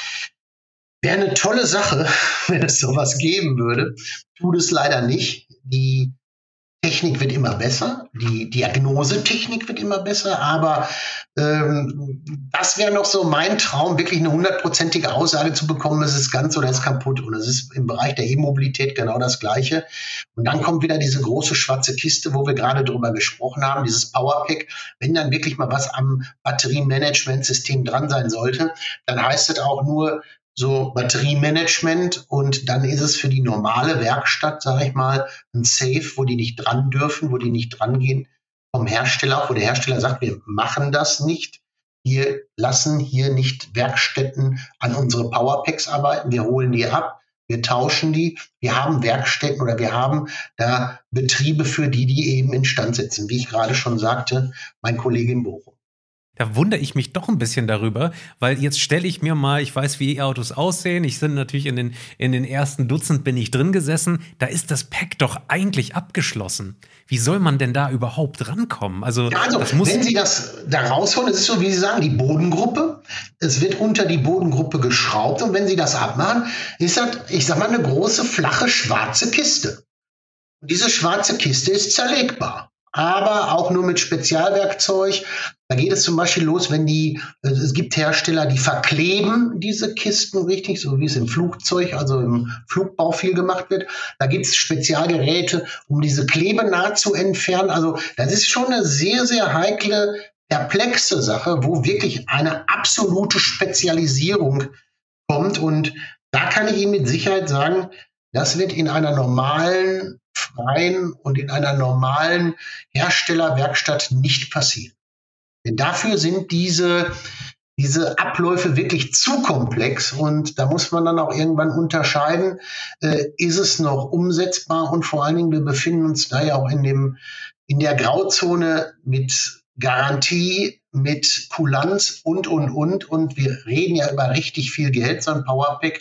Wäre eine tolle Sache, (laughs) wenn es sowas geben würde. Tut es leider nicht. Die Technik wird immer besser, die Diagnosetechnik wird immer besser, aber ähm, das wäre noch so mein Traum, wirklich eine hundertprozentige Aussage zu bekommen, es ist ganz oder es ist kaputt. Und es ist im Bereich der E-Mobilität genau das Gleiche. Und dann kommt wieder diese große schwarze Kiste, wo wir gerade drüber gesprochen haben, dieses Powerpack. Wenn dann wirklich mal was am Batteriemanagementsystem dran sein sollte, dann heißt es auch nur, so Batteriemanagement und dann ist es für die normale Werkstatt, sage ich mal, ein Safe, wo die nicht dran dürfen, wo die nicht dran gehen vom Hersteller, wo der Hersteller sagt, wir machen das nicht. Wir lassen hier nicht Werkstätten an unsere Powerpacks arbeiten. Wir holen die ab, wir tauschen die. Wir haben Werkstätten oder wir haben da Betriebe für die, die eben instand setzen. Wie ich gerade schon sagte, mein Kollege in Bochum. Da wundere ich mich doch ein bisschen darüber, weil jetzt stelle ich mir mal, ich weiß, wie E-Autos aussehen. Ich bin natürlich in den, in den ersten Dutzend bin ich drin gesessen. Da ist das Pack doch eigentlich abgeschlossen. Wie soll man denn da überhaupt rankommen? Also, ja, also wenn Sie das da rausholen, es ist so, wie Sie sagen, die Bodengruppe. Es wird unter die Bodengruppe geschraubt und wenn Sie das abmachen, ist das, ich sag mal, eine große, flache, schwarze Kiste. Und diese schwarze Kiste ist zerlegbar aber auch nur mit Spezialwerkzeug. Da geht es zum Beispiel los, wenn die, äh, es gibt Hersteller, die verkleben diese Kisten richtig, so wie es im Flugzeug, also im Flugbau viel gemacht wird. Da gibt es Spezialgeräte, um diese Klebenaht zu entfernen. Also das ist schon eine sehr, sehr heikle, perplexe Sache, wo wirklich eine absolute Spezialisierung kommt. Und da kann ich Ihnen mit Sicherheit sagen, das wird in einer normalen freien und in einer normalen Herstellerwerkstatt nicht passieren. Denn dafür sind diese, diese Abläufe wirklich zu komplex und da muss man dann auch irgendwann unterscheiden, äh, ist es noch umsetzbar und vor allen Dingen, wir befinden uns da ja auch in dem, in der Grauzone mit Garantie, mit Kulanz und, und, und. Und wir reden ja über richtig viel Geld, so ein Powerpack,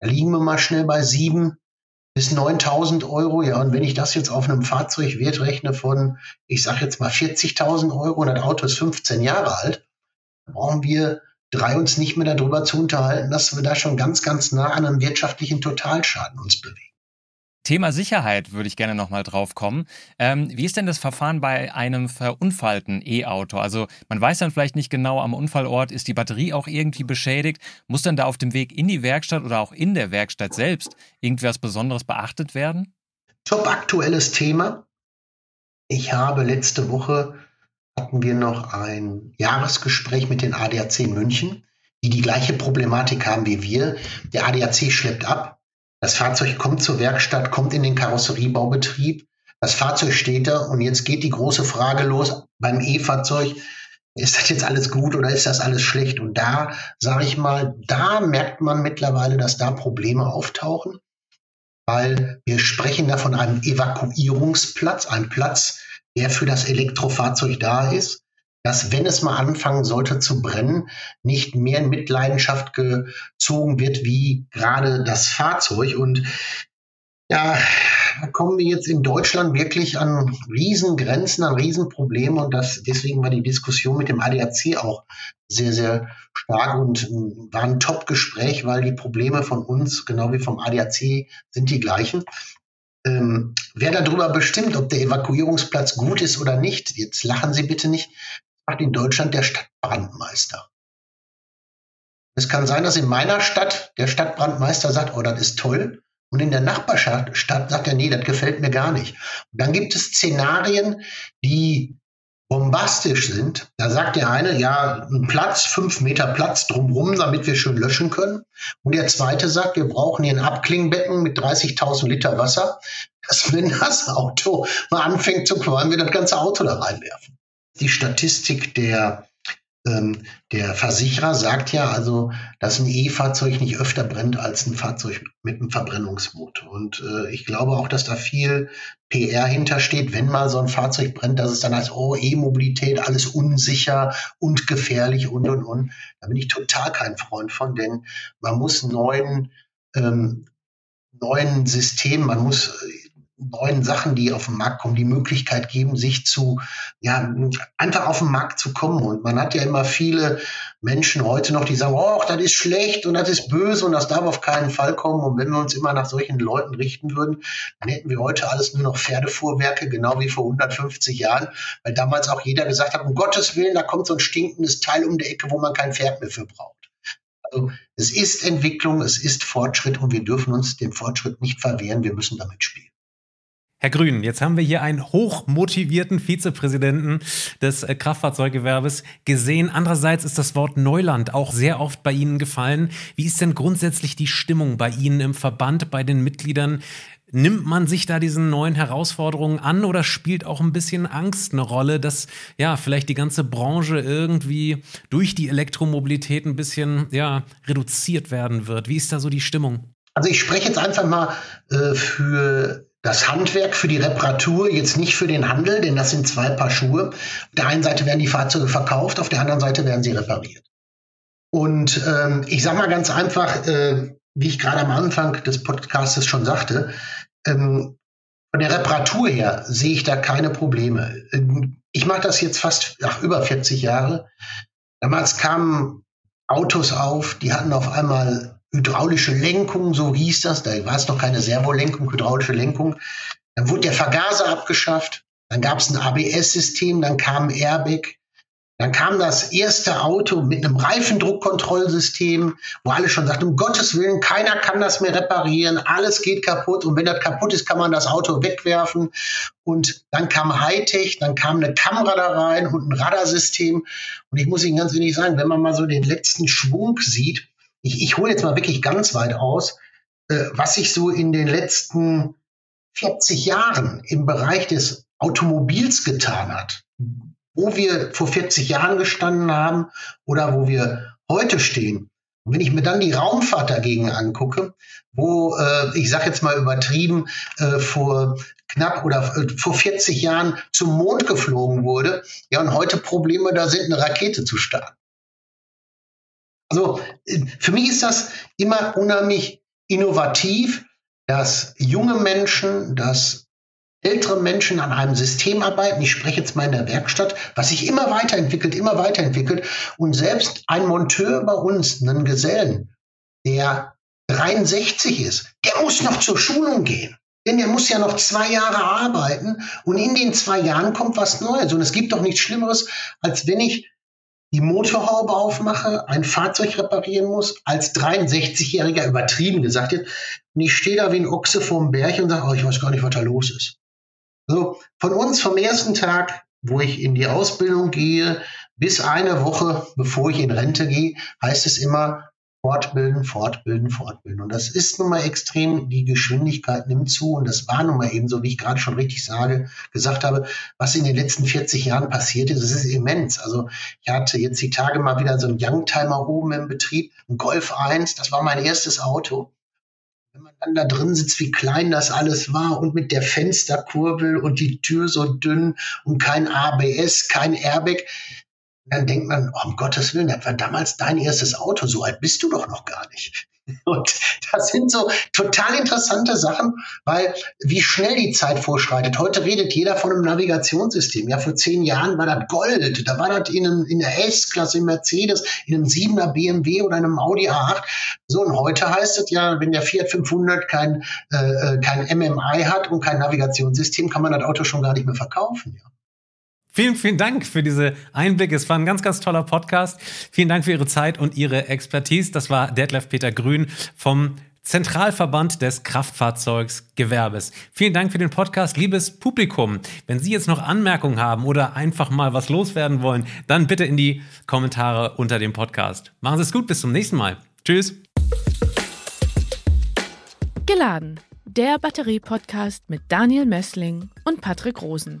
da liegen wir mal schnell bei sieben, bis 9000 Euro. Ja, und wenn ich das jetzt auf einem Fahrzeugwert rechne von, ich sage jetzt mal 40.000 Euro und das Auto ist 15 Jahre alt, brauchen wir drei uns nicht mehr darüber zu unterhalten, dass wir da schon ganz, ganz nah an einem wirtschaftlichen Totalschaden uns bewegen. Thema Sicherheit würde ich gerne nochmal drauf kommen. Ähm, wie ist denn das Verfahren bei einem verunfallten E-Auto? Also man weiß dann vielleicht nicht genau am Unfallort, ist die Batterie auch irgendwie beschädigt? Muss dann da auf dem Weg in die Werkstatt oder auch in der Werkstatt selbst irgendwas Besonderes beachtet werden? Top aktuelles Thema. Ich habe letzte Woche hatten wir noch ein Jahresgespräch mit den ADAC in München, die die gleiche Problematik haben wie wir. Der ADAC schleppt ab das Fahrzeug kommt zur Werkstatt, kommt in den Karosseriebaubetrieb. Das Fahrzeug steht da und jetzt geht die große Frage los beim E-Fahrzeug. Ist das jetzt alles gut oder ist das alles schlecht? Und da, sage ich mal, da merkt man mittlerweile, dass da Probleme auftauchen. weil wir sprechen da von einem Evakuierungsplatz, einem Platz, der für das Elektrofahrzeug da ist, dass wenn es mal anfangen sollte zu brennen, nicht mehr in Mitleidenschaft gezogen wird wie gerade das Fahrzeug. Und ja, kommen wir jetzt in Deutschland wirklich an Riesengrenzen, an Riesenprobleme und das, deswegen war die Diskussion mit dem ADAC auch sehr, sehr stark und war ein Top-Gespräch, weil die Probleme von uns, genau wie vom ADAC, sind die gleichen. Ähm, wer darüber bestimmt, ob der Evakuierungsplatz gut ist oder nicht, jetzt lachen Sie bitte nicht, macht in Deutschland der Stadtbrandmeister. Es kann sein, dass in meiner Stadt der Stadtbrandmeister sagt, oh, das ist toll. Und in der Nachbarstadt sagt er, nee, das gefällt mir gar nicht. Und dann gibt es Szenarien, die bombastisch sind. Da sagt der eine, ja, ein Platz, fünf Meter Platz drumherum, damit wir schön löschen können. Und der zweite sagt, wir brauchen hier ein Abklingbecken mit 30.000 Liter Wasser, dass wenn das Auto mal anfängt zu qualmen, wir das ganze Auto da reinwerfen. Die Statistik der ähm, der Versicherer sagt ja also, dass ein E-Fahrzeug nicht öfter brennt als ein Fahrzeug mit einem Verbrennungsmotor. Und äh, ich glaube auch, dass da viel PR hintersteht, wenn mal so ein Fahrzeug brennt, dass es dann heißt, oh, E-Mobilität, alles unsicher und gefährlich und und und. Da bin ich total kein Freund von, denn man muss neuen ähm, neuen Systemen, man muss neuen Sachen, die auf den Markt kommen, die Möglichkeit geben, sich zu, ja, einfach auf den Markt zu kommen. Und man hat ja immer viele Menschen heute noch, die sagen, oh, das ist schlecht und das ist böse und das darf auf keinen Fall kommen. Und wenn wir uns immer nach solchen Leuten richten würden, dann hätten wir heute alles nur noch Pferdefuhrwerke, genau wie vor 150 Jahren, weil damals auch jeder gesagt hat, um Gottes Willen, da kommt so ein stinkendes Teil um die Ecke, wo man kein Pferd mehr für braucht. Also es ist Entwicklung, es ist Fortschritt und wir dürfen uns dem Fortschritt nicht verwehren, wir müssen damit spielen. Herr Grün, jetzt haben wir hier einen hochmotivierten Vizepräsidenten des äh, Kraftfahrzeuggewerbes gesehen. Andererseits ist das Wort Neuland auch sehr oft bei Ihnen gefallen. Wie ist denn grundsätzlich die Stimmung bei Ihnen im Verband, bei den Mitgliedern? Nimmt man sich da diesen neuen Herausforderungen an oder spielt auch ein bisschen Angst eine Rolle, dass ja vielleicht die ganze Branche irgendwie durch die Elektromobilität ein bisschen ja reduziert werden wird? Wie ist da so die Stimmung? Also ich spreche jetzt einfach mal äh, für das Handwerk für die Reparatur, jetzt nicht für den Handel, denn das sind zwei Paar Schuhe. Auf der einen Seite werden die Fahrzeuge verkauft, auf der anderen Seite werden sie repariert. Und ähm, ich sage mal ganz einfach, äh, wie ich gerade am Anfang des Podcasts schon sagte, ähm, von der Reparatur her sehe ich da keine Probleme. Ähm, ich mache das jetzt fast ach, über 40 Jahre. Damals kamen Autos auf, die hatten auf einmal hydraulische Lenkung, so hieß das. Da war es noch keine Servolenkung, hydraulische Lenkung. Dann wurde der Vergaser abgeschafft. Dann gab es ein ABS-System, dann kam Airbag. Dann kam das erste Auto mit einem Reifendruckkontrollsystem, wo alle schon sagten, um Gottes Willen, keiner kann das mehr reparieren, alles geht kaputt und wenn das kaputt ist, kann man das Auto wegwerfen. Und dann kam Hightech, dann kam eine Kamera da rein und ein Radarsystem. Und ich muss Ihnen ganz ehrlich sagen, wenn man mal so den letzten Schwung sieht, ich, ich hole jetzt mal wirklich ganz weit aus, äh, was sich so in den letzten 40 Jahren im Bereich des Automobils getan hat, wo wir vor 40 Jahren gestanden haben oder wo wir heute stehen. Und wenn ich mir dann die Raumfahrt dagegen angucke, wo äh, ich sage jetzt mal übertrieben äh, vor knapp oder äh, vor 40 Jahren zum Mond geflogen wurde, ja und heute Probleme da sind, eine Rakete zu starten. Also für mich ist das immer unheimlich innovativ, dass junge Menschen, dass ältere Menschen an einem System arbeiten. Ich spreche jetzt mal in der Werkstatt, was sich immer weiterentwickelt, immer weiterentwickelt. Und selbst ein Monteur bei uns, einen Gesellen, der 63 ist, der muss noch zur Schulung gehen. Denn der muss ja noch zwei Jahre arbeiten und in den zwei Jahren kommt was Neues. Und es gibt doch nichts Schlimmeres, als wenn ich die Motorhaube aufmache, ein Fahrzeug reparieren muss, als 63-Jähriger übertrieben gesagt jetzt, und ich stehe da wie ein Ochse vorm Berg und sage, oh, ich weiß gar nicht, was da los ist. So, von uns vom ersten Tag, wo ich in die Ausbildung gehe, bis eine Woche, bevor ich in Rente gehe, heißt es immer, Fortbilden, fortbilden, fortbilden. Und das ist nun mal extrem, die Geschwindigkeit nimmt zu. Und das war nun mal eben so, wie ich gerade schon richtig sage, gesagt habe, was in den letzten 40 Jahren passiert ist, das ist immens. Also ich hatte jetzt die Tage mal wieder so einen Youngtimer oben im Betrieb, ein Golf 1, das war mein erstes Auto. wenn man dann da drin sitzt, wie klein das alles war und mit der Fensterkurbel und die Tür so dünn und kein ABS, kein Airbag, dann denkt man, oh, um Gottes Willen, das war damals dein erstes Auto, so alt bist du doch noch gar nicht. (laughs) Und das sind so total interessante Sachen, weil wie schnell die Zeit vorschreitet. Heute redet jeder von einem Navigationssystem. Ja, vor zehn Jahren war das Gold. Da war das in, in der S-Klasse, in Mercedes, in einem 7er BMW oder einem Audi A8. So, und heute heißt es ja, wenn der Fiat 500 kein, äh, äh kein MMI hat und kein Navigationssystem, kann man das Auto schon gar nicht mehr verkaufen. Ja. Vielen, vielen Dank für diese Einblicke. Es war ein ganz, ganz toller Podcast. Vielen Dank für Ihre Zeit und Ihre Expertise. Das war Detlef Peter Grün vom Zentralverband des Kraftfahrzeugsgewerbes. Vielen Dank für den Podcast, liebes Publikum. Wenn Sie jetzt noch Anmerkungen haben oder einfach mal was loswerden wollen, dann bitte in die Kommentare unter dem Podcast. Machen Sie es gut, bis zum nächsten Mal. Tschüss. Geladen. Der Batterie-Podcast mit Daniel Messling und Patrick Rosen.